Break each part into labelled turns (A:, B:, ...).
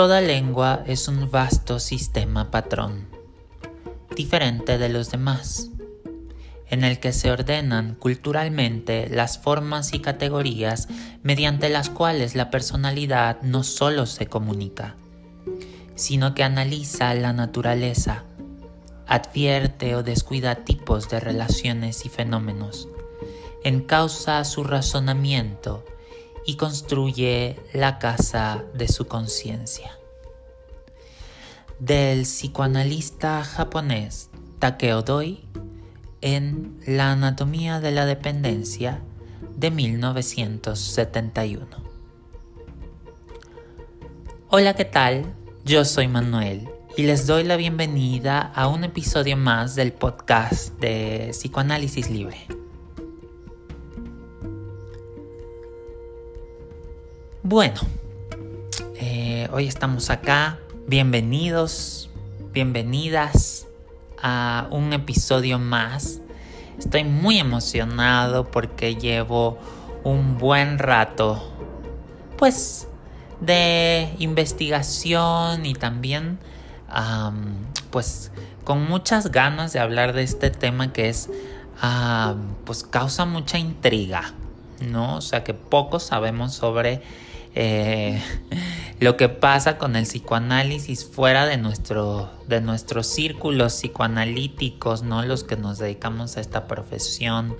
A: Toda lengua es un vasto sistema patrón, diferente de los demás, en el que se ordenan culturalmente las formas y categorías mediante las cuales la personalidad no solo se comunica, sino que analiza la naturaleza, advierte o descuida tipos de relaciones y fenómenos, encausa su razonamiento y construye la casa de su conciencia. Del psicoanalista japonés Takeo Doi en La anatomía de la dependencia de 1971. Hola, ¿qué tal? Yo soy Manuel y les doy la bienvenida a un episodio más del podcast de Psicoanálisis Libre. Bueno, eh, hoy estamos acá. Bienvenidos, bienvenidas a un episodio más. Estoy muy emocionado porque llevo un buen rato, pues, de investigación y también, pues, con muchas ganas de hablar de este tema que es, pues, causa mucha intriga, ¿no? O sea, que poco sabemos sobre eh, lo que pasa con el psicoanálisis fuera de, nuestro, de nuestros círculos psicoanalíticos, ¿no? Los que nos dedicamos a esta profesión.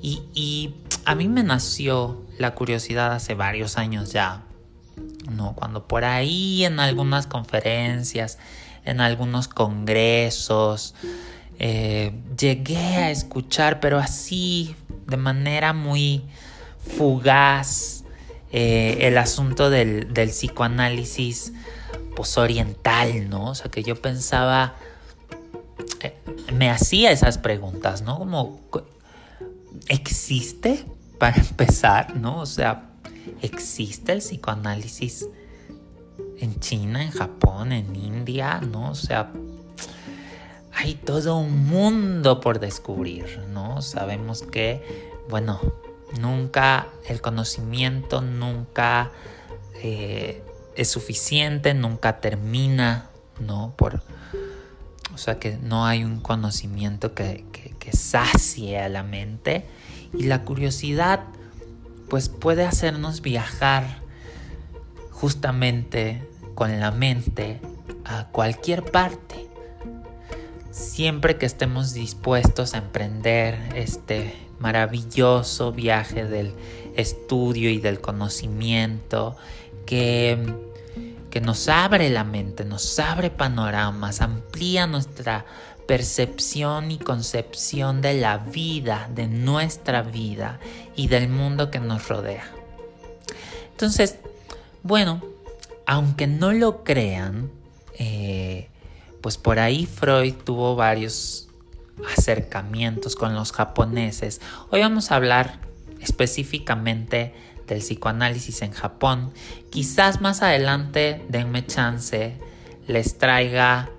A: Y, a mí me nació la curiosidad hace varios años ya, ¿no? Cuando por ahí en algunas conferencias, en algunos congresos, eh, llegué a escuchar, pero así, de manera muy fugaz, eh, el asunto del, psicoanálisis pues oriental, ¿no? O sea, que yo pensaba, eh, me hacía esas preguntas, ¿no? Como, ¿existe para empezar, ¿no? O sea, ¿existe el psicoanálisis en China, en Japón, en India, ¿no? O sea, hay todo un mundo por descubrir, ¿no? Sabemos que, bueno, Nunca el conocimiento nunca eh, es suficiente, nunca termina, ¿no? Por, o sea que no hay un conocimiento que, que, que sacie a la mente y la curiosidad pues puede hacernos viajar justamente con la mente a cualquier parte. Siempre que estemos dispuestos a emprender este maravilloso viaje del estudio y del conocimiento que, que nos abre la mente, nos abre panoramas, amplía nuestra percepción y concepción de la vida, de nuestra vida y del mundo que nos rodea. Entonces, bueno, aunque no lo crean, eh, pues por ahí Freud tuvo varios acercamientos con los japoneses. Hoy vamos a hablar específicamente del psicoanálisis en Japón. Quizás más adelante, denme chance, les traiga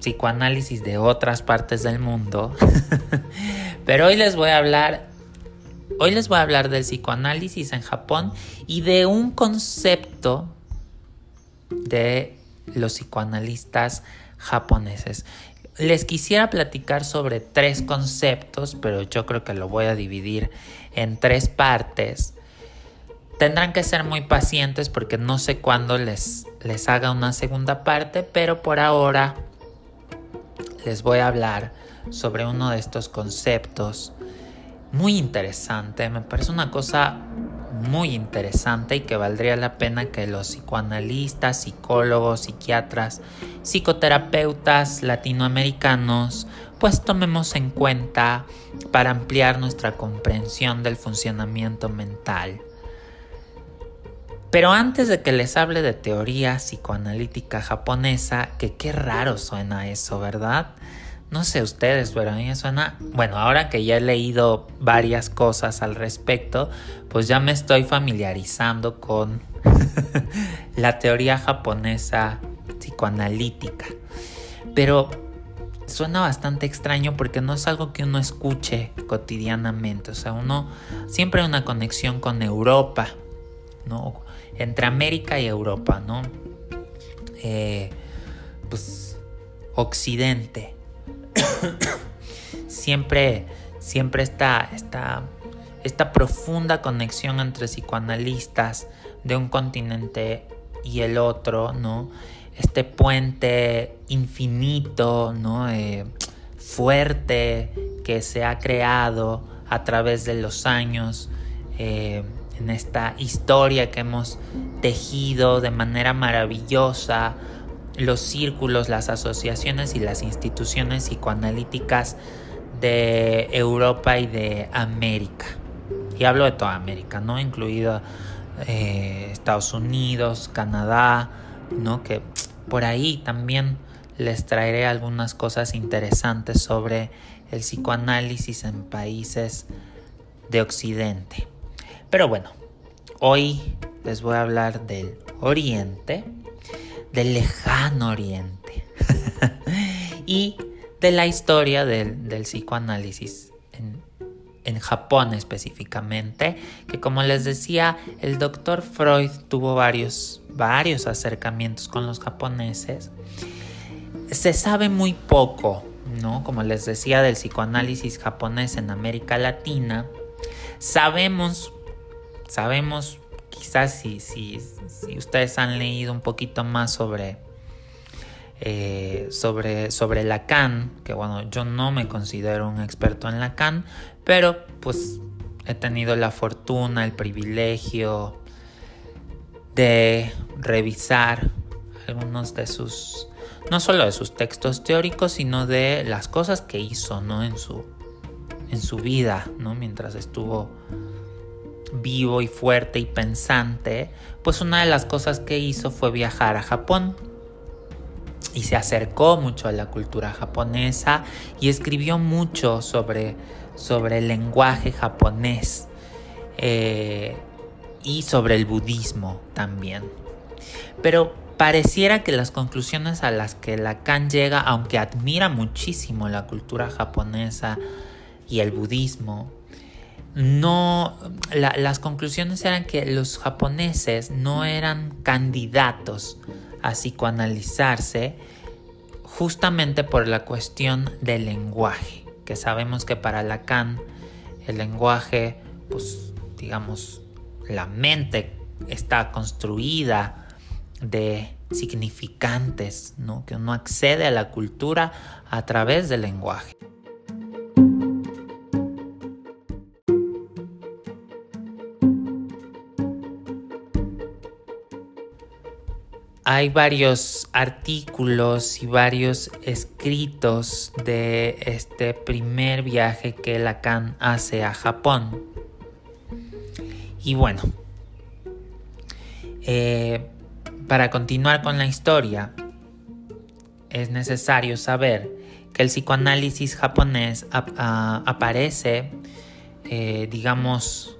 A: psicoanálisis de otras partes del mundo. Pero hoy les voy a hablar hoy les voy a hablar del psicoanálisis en Japón y de un concepto de los psicoanalistas japoneses. Les quisiera platicar sobre tres conceptos, pero yo creo que lo voy a dividir en tres partes. Tendrán que ser muy pacientes porque no sé cuándo les, les haga una segunda parte, pero por ahora les voy a hablar sobre uno de estos conceptos muy interesante. Me parece una cosa muy interesante y que valdría la pena que los psicoanalistas, psicólogos, psiquiatras, psicoterapeutas latinoamericanos pues tomemos en cuenta para ampliar nuestra comprensión del funcionamiento mental. Pero antes de que les hable de teoría psicoanalítica japonesa, que qué raro suena eso, ¿verdad? No sé ustedes, pero a mí me suena, bueno, ahora que ya he leído varias cosas al respecto, pues ya me estoy familiarizando con la teoría japonesa psicoanalítica. Pero suena bastante extraño porque no es algo que uno escuche cotidianamente. O sea, uno siempre hay una conexión con Europa, ¿no? entre América y Europa, ¿no? Eh, pues Occidente. siempre, siempre está esta, esta profunda conexión entre psicoanalistas de un continente y el otro, ¿no? Este puente infinito, ¿no? Eh, fuerte que se ha creado a través de los años eh, en esta historia que hemos tejido de manera maravillosa los círculos, las asociaciones y las instituciones psicoanalíticas de Europa y de América. Y hablo de toda América, ¿no? Incluido eh, Estados Unidos, Canadá, ¿no? Que por ahí también les traeré algunas cosas interesantes sobre el psicoanálisis en países de Occidente. Pero bueno, hoy les voy a hablar del Oriente, del lejano Oriente y de la historia del, del psicoanálisis en, en, Japón específicamente, que como les decía, el doctor Freud tuvo varios, varios acercamientos con los japoneses. Se sabe muy poco, ¿no? Como les decía, del psicoanálisis japonés en América Latina. Sabemos, sabemos, quizás si, si, si ustedes han leído un poquito más sobre eh, sobre, sobre Lacan, que bueno, yo no me considero un experto en Lacan, pero pues he tenido la fortuna, el privilegio de revisar algunos de sus, no solo de sus textos teóricos, sino de las cosas que hizo, ¿no? En su, en su vida, ¿no? Mientras estuvo vivo y fuerte y pensante, pues una de las cosas que hizo fue viajar a Japón y se acercó mucho a la cultura japonesa y escribió mucho sobre, sobre el lenguaje japonés eh, y sobre el budismo también. Pero pareciera que las conclusiones a las que Lacan llega, aunque admira muchísimo la cultura japonesa y el budismo, no, las conclusiones eran que los japoneses no eran candidatos a psicoanalizarse justamente por la cuestión del lenguaje, que sabemos que para Lacan el lenguaje, pues digamos, la mente está construida de significantes, ¿no? que uno accede a la cultura a través del lenguaje. Hay varios artículos y varios escritos de este primer viaje que Lacan hace a Japón. Y bueno, eh, para continuar con la historia, es necesario saber que el psicoanálisis japonés aparece, eh, digamos,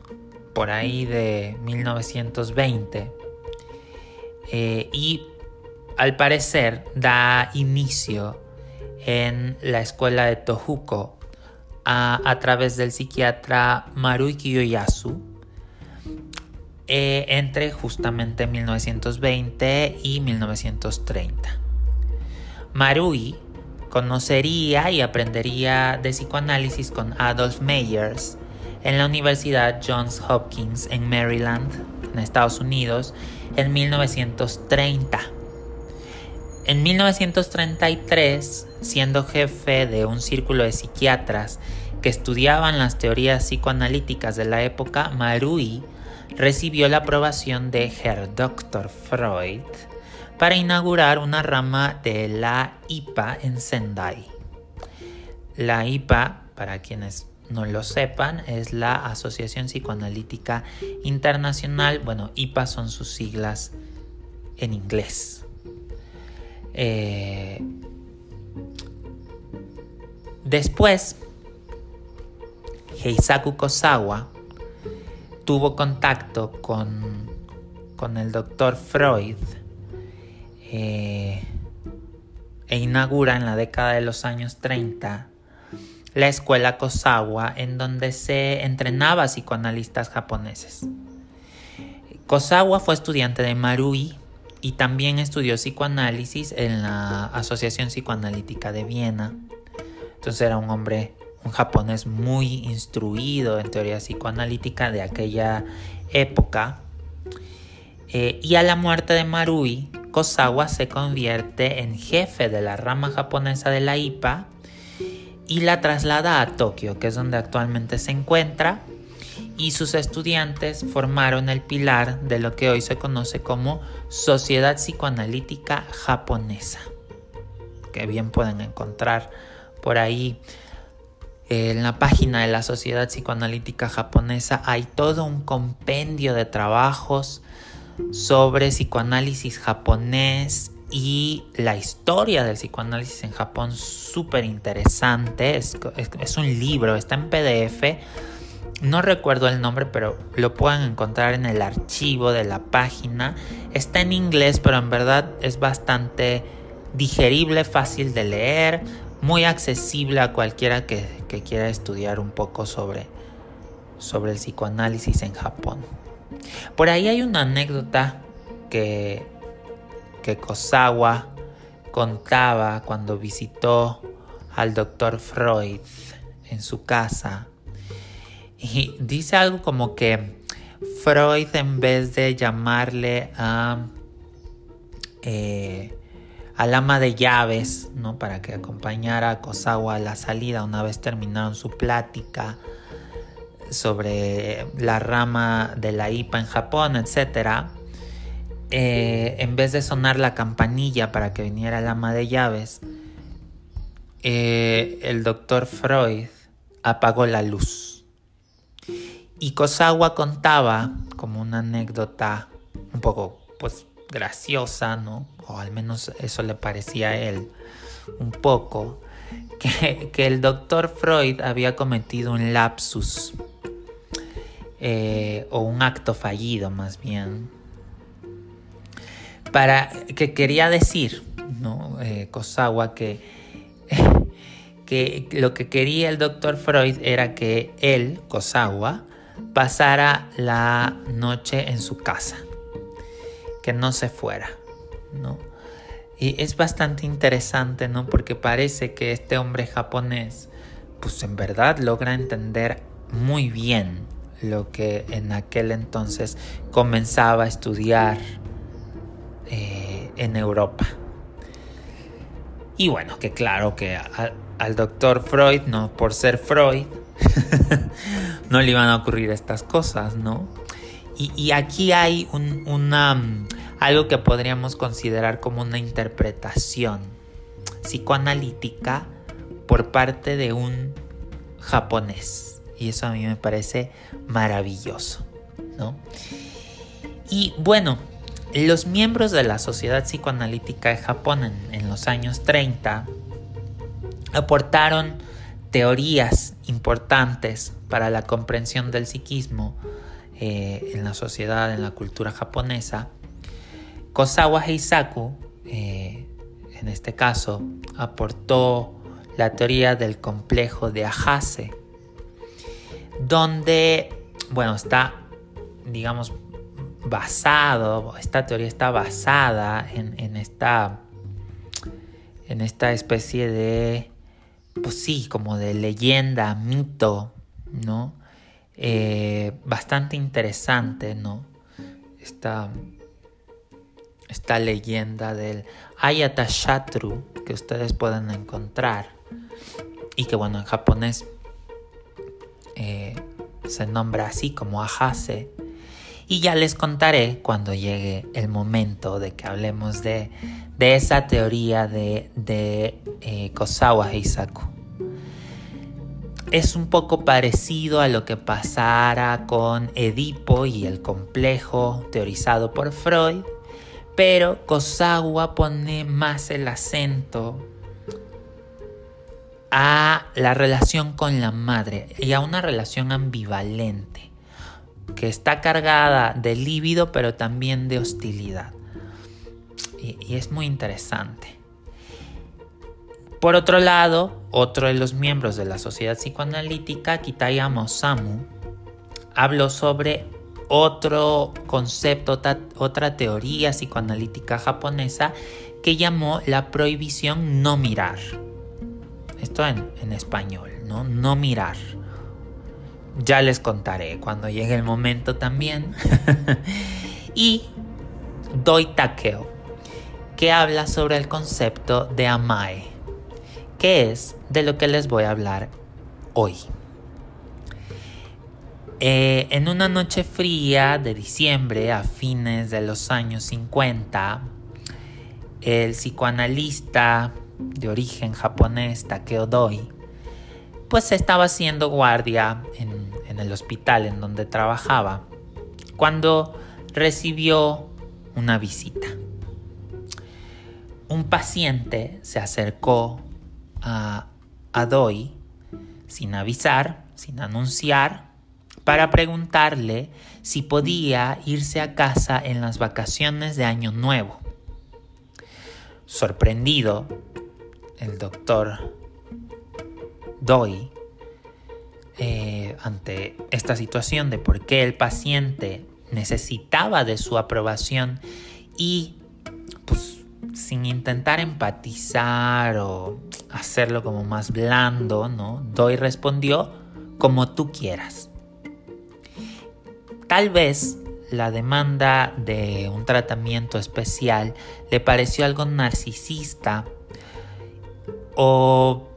A: por ahí de 1920 eh, y al parecer da inicio en la escuela de Tohuko a, través del psiquiatra Marui Kiyoyasu eh, entre justamente 1920 y 1930. Marui conocería y aprendería de psicoanálisis con Adolf Meyers en la Universidad Johns Hopkins en Maryland, en Estados Unidos, en 1930. En 1933, siendo jefe de un círculo de psiquiatras que estudiaban las teorías psicoanalíticas de la época, Marui recibió la aprobación de Herr Dr. Freud para inaugurar una rama de la IPA en Sendai. La IPA, para quienes no lo sepan, es la Asociación Psicoanalítica Internacional. Bueno, IPA son sus siglas en inglés. Eh, después, Heisaku Kosawa tuvo contacto con, con el doctor Freud eh, e inaugura en la década de los años 30 la escuela Kosawa, en donde se entrenaba psicoanalistas japoneses. Kosawa fue estudiante de Marui y también estudió psicoanálisis en la Asociación Psicoanalítica de Viena. Entonces era un hombre, un japonés muy instruido en teoría psicoanalítica de aquella época. Eh, y a la muerte de Marui, Kosawa se convierte en jefe de la rama japonesa de la IPA y la traslada a Tokio, que es donde actualmente se encuentra, y sus estudiantes formaron el pilar de lo que hoy se conoce como Sociedad Psicoanalítica Japonesa, que bien pueden encontrar por ahí en la página de la Sociedad Psicoanalítica Japonesa hay todo un compendio de trabajos sobre psicoanálisis japonés y la historia del psicoanálisis en Japón súper interesante. Es, un libro, está en PDF. No recuerdo el nombre, pero lo pueden encontrar en el archivo de la página. Está en inglés, pero en verdad es bastante digerible, fácil de leer, muy accesible a cualquiera que, quiera estudiar un poco sobre, sobre el psicoanálisis en Japón. Por ahí hay una anécdota que, que Kosawa contaba cuando visitó al doctor Freud en su casa. Y dice algo como que Freud en vez de llamarle a, eh, al ama de llaves, ¿no? Para que acompañara a Kosawa a la salida una vez terminaron su plática, sobre la rama de la IPA en Japón, etc., eh, en vez de sonar la campanilla para que viniera el ama de llaves, eh, el doctor Freud apagó la luz. Y Kosawa contaba como una anécdota un poco pues graciosa, ¿no? O al menos eso le parecía a él un poco, que, el doctor Freud había cometido un lapsus eh, o un acto fallido más bien, para que quería decir, ¿no? Eh, Kosawa, que, que lo que quería el doctor Freud era que él, Kosawa, pasara la noche en su casa, que no se fuera, ¿no? Y es bastante interesante, ¿no? Porque parece que este hombre japonés, pues en verdad logra entender muy bien lo que en aquel entonces comenzaba a estudiar eh, en Europa. Y bueno, que claro que al doctor Freud, no por ser Freud, no le iban a ocurrir estas cosas, ¿no? Y, aquí hay una, algo que podríamos considerar como una interpretación psicoanalítica por parte de un japonés y eso a mí me parece maravilloso, ¿no? Y bueno, los miembros de la Sociedad Psicoanalítica de Japón en, los años 30 aportaron teorías importantes para la comprensión del psiquismo eh, en la sociedad, en la cultura japonesa. Kosawa Heisaku, eh, en este caso, aportó la teoría del complejo de Ahase, donde, bueno, está, digamos, basado, esta teoría está basada en, esta, en esta especie de, pues sí, como de leyenda, mito, ¿no? Eh, bastante interesante, ¿no? Esta, esta leyenda del Ayata Shatru que ustedes pueden encontrar y que bueno en japonés eh, se nombra así como Ahase. Y ya les contaré cuando llegue el momento de que hablemos de, esa teoría de, de eh, Kosawa Heisaku. Es un poco parecido a lo que pasara con Edipo y el complejo teorizado por Freud, pero Kosawa pone más el acento a la relación con la madre y a una relación ambivalente que está cargada de líbido pero también de hostilidad. Y, es muy interesante. Por otro lado, otro de los miembros de la sociedad psicoanalítica, Kitayama Osamu, habló sobre otro concepto, otra teoría psicoanalítica japonesa que llamó la prohibición no mirar. Esto en, en español, ¿no? No mirar. Ya les contaré cuando llegue el momento también. y Doi Takeo, que habla sobre el concepto de amae, que es de lo que les voy a hablar hoy. Eh, en una noche fría de diciembre a fines de los años 50, el psicoanalista de origen japonés Takeo Doi, pues estaba haciendo guardia en, el hospital en donde trabajaba, cuando recibió una visita. Un paciente se acercó a, a sin avisar, sin anunciar, para preguntarle si podía irse a casa en las vacaciones de Año Nuevo. Sorprendido, el doctor Doi, eh, ante esta situación de por qué el paciente necesitaba de su aprobación y pues sin intentar empatizar o hacerlo como más blando, ¿no? Doi respondió como tú quieras. Tal vez la demanda de un tratamiento especial le pareció algo narcisista o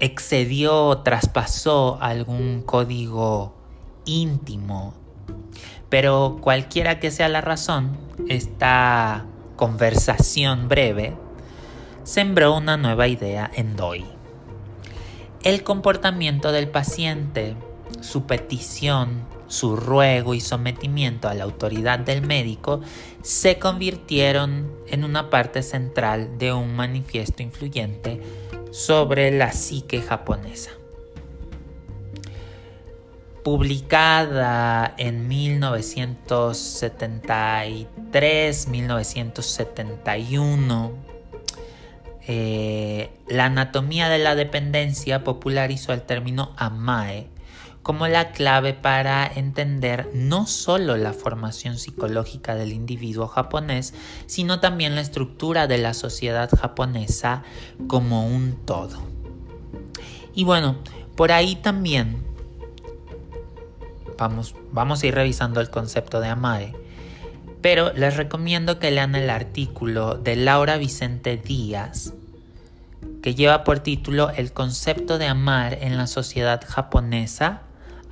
A: excedió traspasó algún código íntimo. Pero cualquiera que sea la razón, esta conversación breve sembró una nueva idea en Doi. El comportamiento del paciente, su petición su ruego y sometimiento a la autoridad del médico se convirtieron en una parte central de un manifiesto influyente sobre la psique japonesa. Publicada en 1973-1971, eh, la anatomía de la dependencia popularizó el término amae como la clave para entender no solo la formación psicológica del individuo japonés, sino también la estructura de la sociedad japonesa como un todo. Y bueno, por ahí también vamos, vamos a ir revisando el concepto de Amae, pero les recomiendo que lean el artículo de Laura Vicente Díaz, que lleva por título El concepto de amar en la sociedad japonesa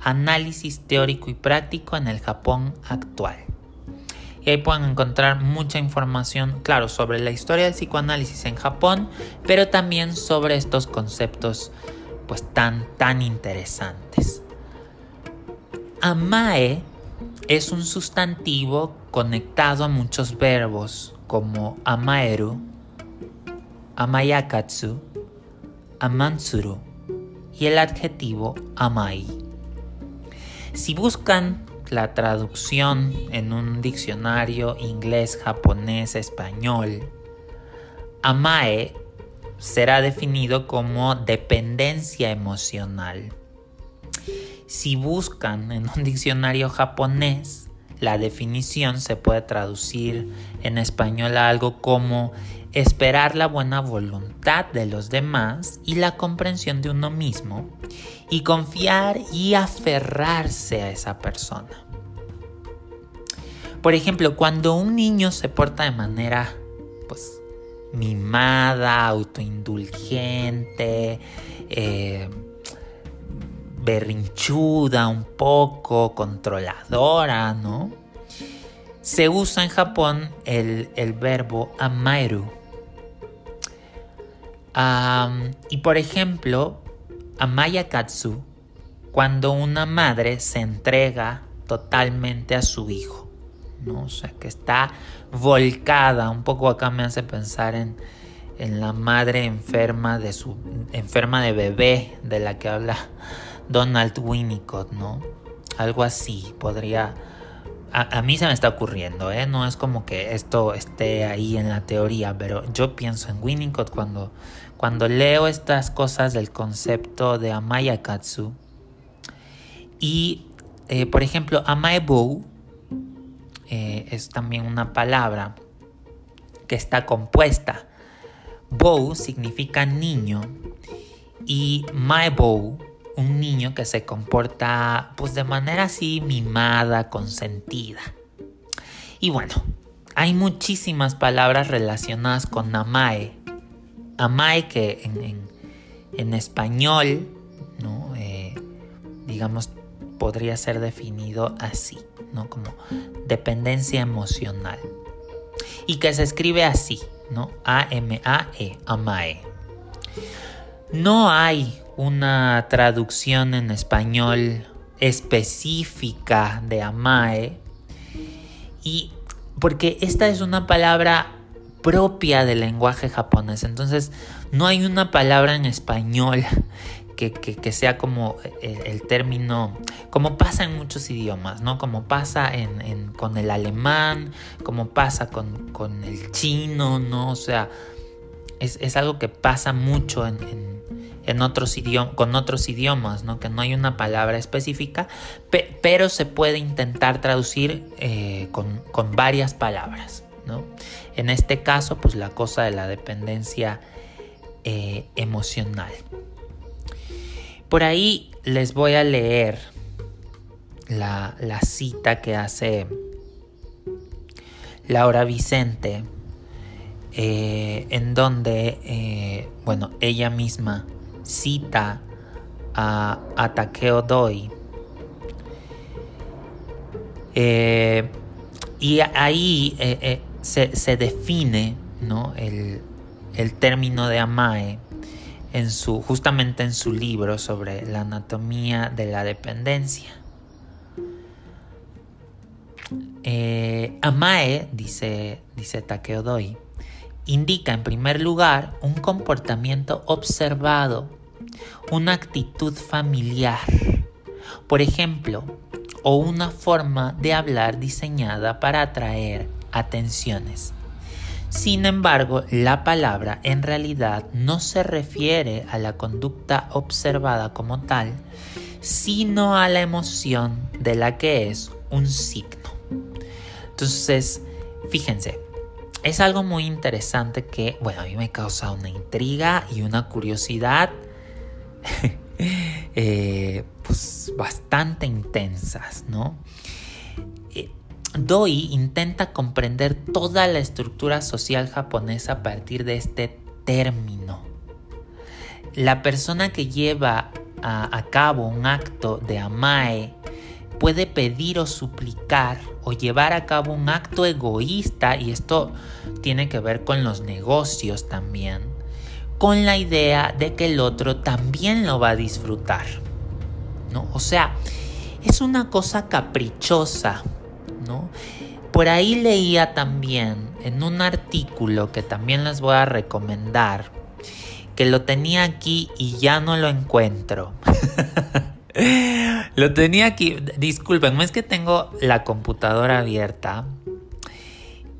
A: análisis teórico y práctico en el Japón actual. Y ahí pueden encontrar mucha información, claro, sobre la historia del psicoanálisis en Japón, pero también sobre estos conceptos pues tan, tan interesantes. Amae es un sustantivo conectado a muchos verbos como amaeru, amayakatsu, amansuru y el adjetivo amai. Si buscan la traducción en un diccionario inglés, japonés, español, amae será definido como dependencia emocional. Si buscan en un diccionario japonés, la definición se puede traducir en español a algo como esperar la buena voluntad de los demás y la comprensión de uno mismo y confiar y aferrarse a esa persona. Por ejemplo, cuando un niño se porta de manera pues mimada, autoindulgente, eh, berrinchuda un poco, controladora, ¿no? Se usa en Japón el, el verbo amaeru, y por ejemplo, Amaya Katsu, cuando una madre se entrega totalmente a su hijo, ¿no? O sea, que está volcada, un poco acá me hace pensar en, en la madre enferma de su enferma de bebé de la que habla Donald Winnicott, ¿no? Algo así podría a, mí se me está ocurriendo, ¿eh? No es como que esto esté ahí en la teoría, pero yo pienso en Winnicott cuando, cuando leo estas cosas del concepto de Amaya Katsu. Y, eh, por ejemplo, Amaebu eh, es también una palabra que está compuesta. Bow significa niño y bow, un niño que se comporta pues de manera así mimada, consentida. Y bueno, hay muchísimas palabras relacionadas con amae. Amae que en, español, ¿no? Eh, digamos, podría ser definido así, ¿no? Como dependencia emocional. Y que se escribe así, ¿no? A-M-A-E, amae. No hay una traducción en español específica de amae. Y porque esta es una palabra propia del lenguaje japonés. Entonces, no hay una palabra en español que, sea como el, término, como pasa en muchos idiomas, ¿no? Como pasa con el alemán, como pasa con, el chino, ¿no? O sea, es, algo que pasa mucho en, otros idiomas, con otros idiomas. Que no hay una palabra específica, pero se puede intentar traducir eh, con, varias palabras. En este caso, pues la cosa de la dependencia eh, emocional. Por ahí les voy a leer la, cita que hace Laura Vicente, eh, en donde, bueno, ella misma cita a, Takeo Doi. Eh, y ahí se, define ¿no? el, el término de Amae en su, justamente en su libro sobre la anatomía de la dependencia. Eh, Amae, dice, dice Takeo Doi, indica en primer lugar un comportamiento observado, una actitud familiar, por ejemplo, o una forma de hablar diseñada para atraer atenciones. Sin embargo, la palabra en realidad no se refiere a la conducta observada como tal, sino a la emoción de la que es un signo. Entonces, fíjense, es algo muy interesante que, bueno, a mí me causa una intriga y una curiosidad eh, pues bastante intensas, ¿no? Doi intenta comprender toda la estructura social japonesa a partir de este término. La persona que lleva a, cabo un acto de amae puede pedir o suplicar o llevar a cabo un acto egoísta, y esto tiene que ver con los negocios también, con la idea de que el otro también lo va a disfrutar. ¿no? O sea, es una cosa caprichosa por ahí leía también en un artículo que también les voy a recomendar, que lo tenía aquí y ya no lo encuentro. lo tenía aquí, disculpen, es que tengo la computadora abierta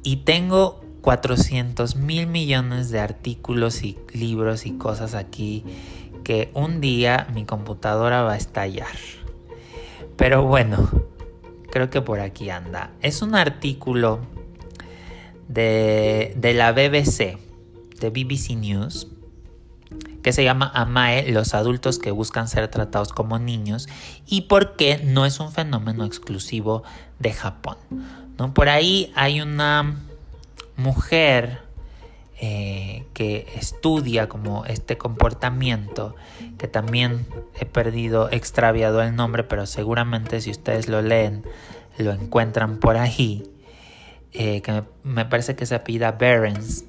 A: y tengo 400 mil millones de artículos y libros y cosas aquí que un día mi computadora va a estallar. Pero bueno, creo que por aquí anda. Es un artículo de, la BBC, de BBC News, que se llama Amae, los adultos que buscan ser tratados como niños y por qué no es un fenómeno exclusivo de Japón. ¿no? Por ahí hay una mujer eh, que estudia como este comportamiento, que también he perdido, extraviado el nombre, pero seguramente si ustedes lo leen, lo encuentran por ahí, eh, que me, parece que se pida Berens,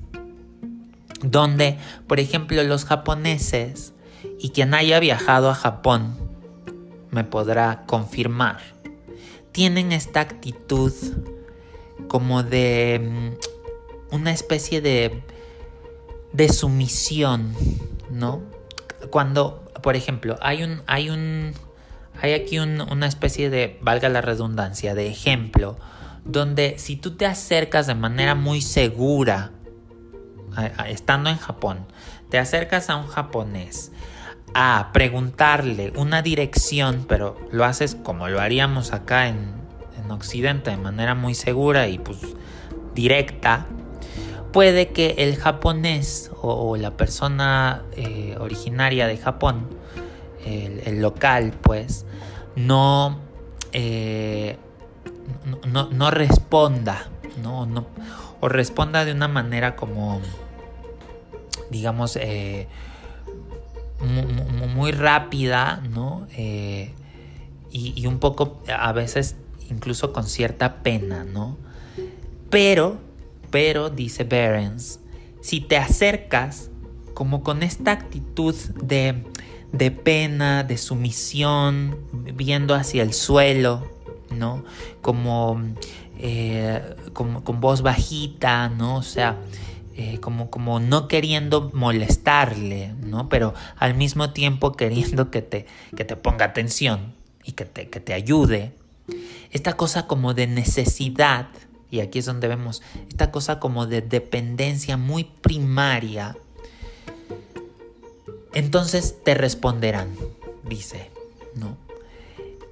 A: donde, por ejemplo, los japoneses, y quien haya viajado a Japón me podrá confirmar, tienen esta actitud como de mm, una especie de de sumisión, ¿no? Cuando, por ejemplo, hay un, hay un, hay aquí una especie de, valga la redundancia, de ejemplo, donde si tú te acercas de manera muy segura, estando en Japón, te acercas a un japonés a preguntarle una dirección, pero lo haces como lo haríamos acá en, en Occidente de manera muy segura y pues directa, puede que el japonés o, la persona eh, originaria de Japón, el, local, pues, no, eh, no, no, responda, ¿no? No, o responda de una manera como, digamos, eh, muy, rápida, ¿no? y, y, un poco, a veces, incluso con cierta pena, ¿no? Pero pero, dice Behrens, si te acercas como con esta actitud de, de pena, de sumisión, viendo hacia el suelo, ¿no? Como, eh, con voz bajita, ¿no? O sea, eh, como, como no queriendo molestarle, ¿no? Pero al mismo tiempo queriendo que te, que te ponga atención y que te, que te ayude. Esta cosa como de necesidad y aquí es donde vemos esta cosa como de dependencia muy primaria, entonces te responderán, dice, ¿no?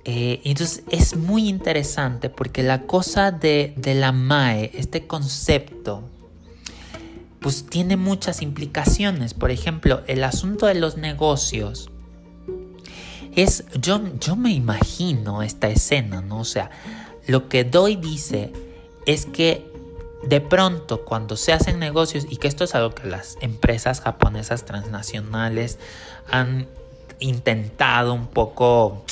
A: Eh, entonces es muy interesante porque la cosa de, la MAE, este concepto, pues tiene muchas implicaciones. Por ejemplo, el asunto de los negocios es, yo, yo me imagino esta escena, ¿no? O sea, lo que Doy dice es que de pronto cuando se hacen negocios, y que esto es algo que las empresas japonesas transnacionales han intentado un poco,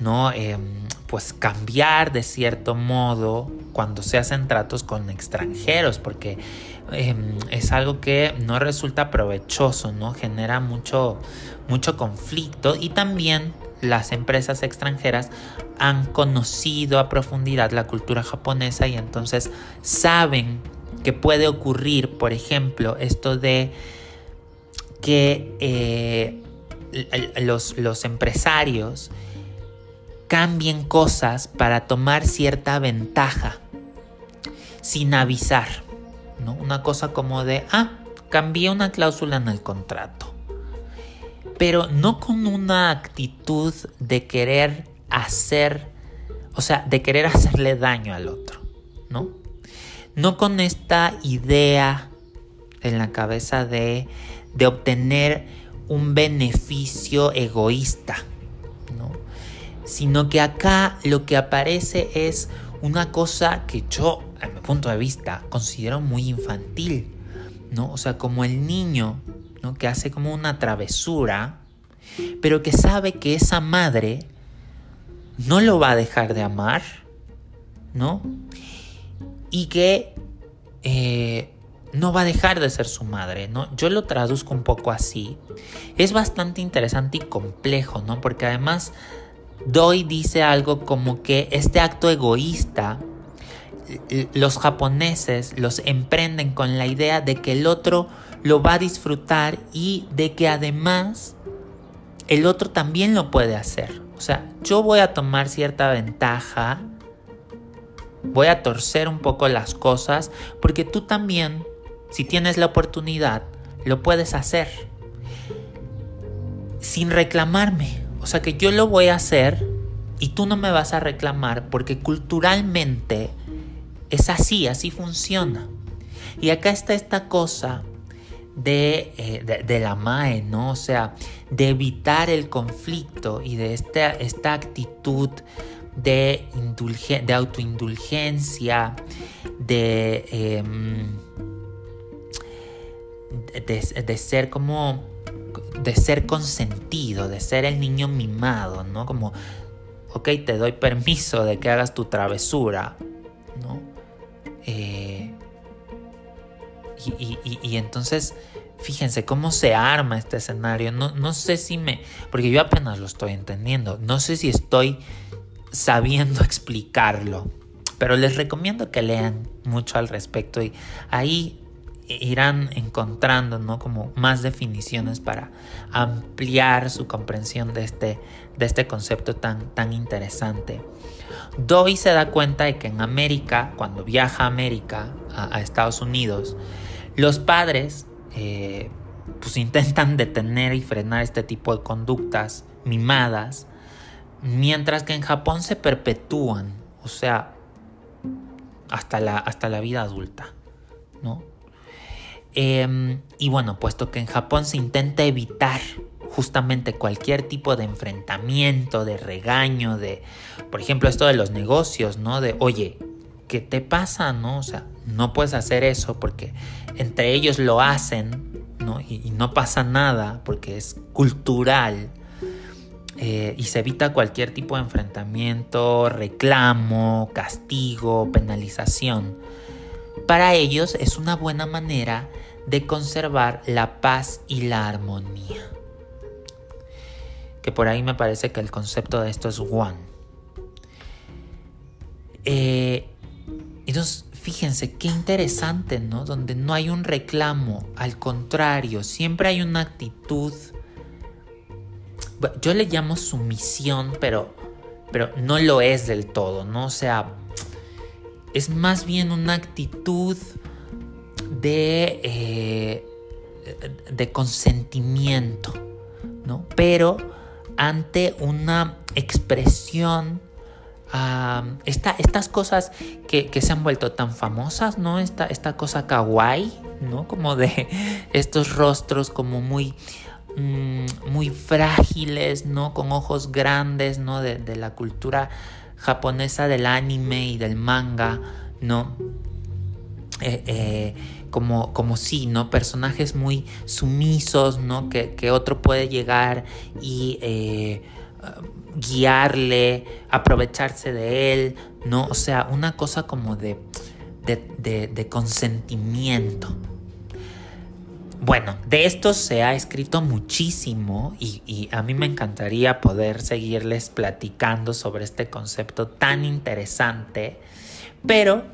A: ¿no? Em, pues cambiar de cierto modo cuando se hacen tratos con extranjeros, porque em, es algo que no resulta provechoso, ¿no? Genera mucho, mucho conflicto y también las empresas extranjeras han conocido a profundidad la cultura japonesa y entonces saben que puede ocurrir, por ejemplo, esto de que eh, los, los empresarios cambien cosas para tomar cierta ventaja sin avisar. ¿no? Una cosa como de, ah, cambié una cláusula en el contrato pero no con una actitud de querer hacer, o sea, de querer hacerle daño al otro, ¿no? No con esta idea en la cabeza de, de obtener un beneficio egoísta, ¿no? Sino que acá lo que aparece es una cosa que yo, a mi punto de vista, considero muy infantil, ¿no? O sea, como el niño que hace como una travesura, pero que sabe que esa madre no lo va a dejar de amar, ¿no? Y que eh, no va a dejar de ser su madre, ¿no? Yo lo traduzco un poco así. Es bastante interesante y complejo, ¿no? Porque además Doi dice algo como que este acto egoísta los japoneses los emprenden con la idea de que el otro lo va a disfrutar y de que además el otro también lo puede hacer. O sea, yo voy a tomar cierta ventaja, voy a torcer un poco las cosas, porque tú también, si tienes la oportunidad, lo puedes hacer. Sin reclamarme. O sea que yo lo voy a hacer y tú no me vas a reclamar porque culturalmente es así, así funciona. Y acá está esta cosa eh, de, la MAE, ¿no? O sea, de evitar el conflicto y de esta, esta actitud de, de autoindulgencia, de, em, de, de, ser como, de ser consentido, de ser el niño mimado, ¿no? Como, ok, te doy permiso de que hagas tu travesura, ¿no? Eh, y, entonces, fíjense cómo se arma este escenario. No, no sé si me... Porque yo apenas lo estoy entendiendo. No sé si estoy sabiendo explicarlo. Pero les recomiendo que lean mucho al respecto y ahí irán encontrando ¿no? como más definiciones para ampliar su comprensión de este, de este concepto tan, tan interesante. Doi se da cuenta de que en América, cuando viaja a América, a Estados Unidos, los padres eh, pues intentan detener y frenar este tipo de conductas mimadas, mientras que en Japón se perpetúan. o sea, hasta la, hasta la vida adulta, ¿no? Em, y bueno, puesto que en Japón se intenta evitar justamente cualquier tipo de enfrentamiento, de regaño, de, por ejemplo, esto de los negocios, ¿no? De, oye, ¿qué te pasa, no? O sea, no puedes hacer eso porque entre ellos lo hacen, ¿no? Y, no pasa nada porque es cultural. Eh, y se evita cualquier tipo de enfrentamiento, reclamo, castigo, penalización. Para ellos es una buena manera de conservar la paz y la armonía. Que por ahí me parece que el concepto de esto es one. Eh, entonces, fíjense qué interesante, ¿no? Donde no hay un reclamo, al contrario, siempre hay una actitud. Yo le llamo sumisión, pero, pero no lo es del todo, ¿no? O sea, es más bien una actitud de, eh, de consentimiento, ¿no? Pero ante una expresión, estas cosas que, se han vuelto tan famosas, ¿no? Esta, esta cosa kawaii, ¿no? Como de estos rostros como muy, mm, muy frágiles, ¿no? Con ojos grandes, ¿no? De la cultura japonesa del anime y del manga, ¿no? Eh, eh, como, como sí, ¿no? Personajes muy sumisos, ¿no? Que, otro puede llegar y eh, guiarle, aprovecharse de él, ¿no? O sea, una cosa como de, de, consentimiento. Bueno, de esto se ha escrito muchísimo y, a mí me encantaría poder seguirles platicando sobre este concepto tan interesante, pero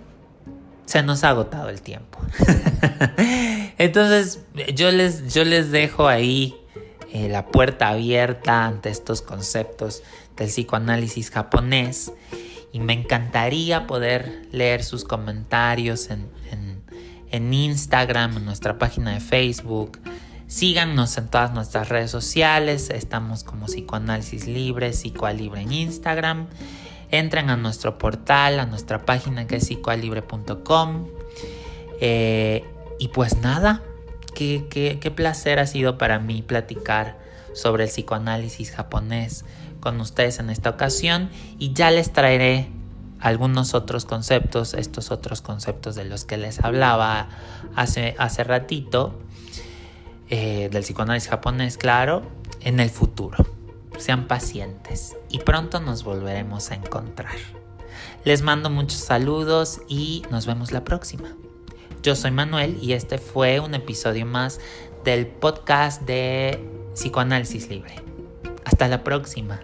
A: se nos ha agotado el tiempo. Entonces yo les, yo les dejo ahí eh, la puerta abierta ante estos conceptos del psicoanálisis japonés y me encantaría poder leer sus comentarios en, en Instagram, en nuestra página de Facebook. Síganos en todas nuestras redes sociales, estamos como Psicoanálisis Libre, Psicoalibre en Instagram. Entren a nuestro portal, a nuestra página que es psicoalibre.com. Eh, y pues nada, qué, placer ha sido para mí platicar sobre el psicoanálisis japonés con ustedes en esta ocasión y ya les traeré algunos otros conceptos, estos otros conceptos de los que les hablaba hace, hace ratito, eh, del psicoanálisis japonés, claro, en el futuro sean pacientes y pronto nos volveremos a encontrar. Les mando muchos saludos y nos vemos la próxima. Yo soy Manuel y este fue un episodio más del podcast de Psicoanálisis Libre. Hasta la próxima.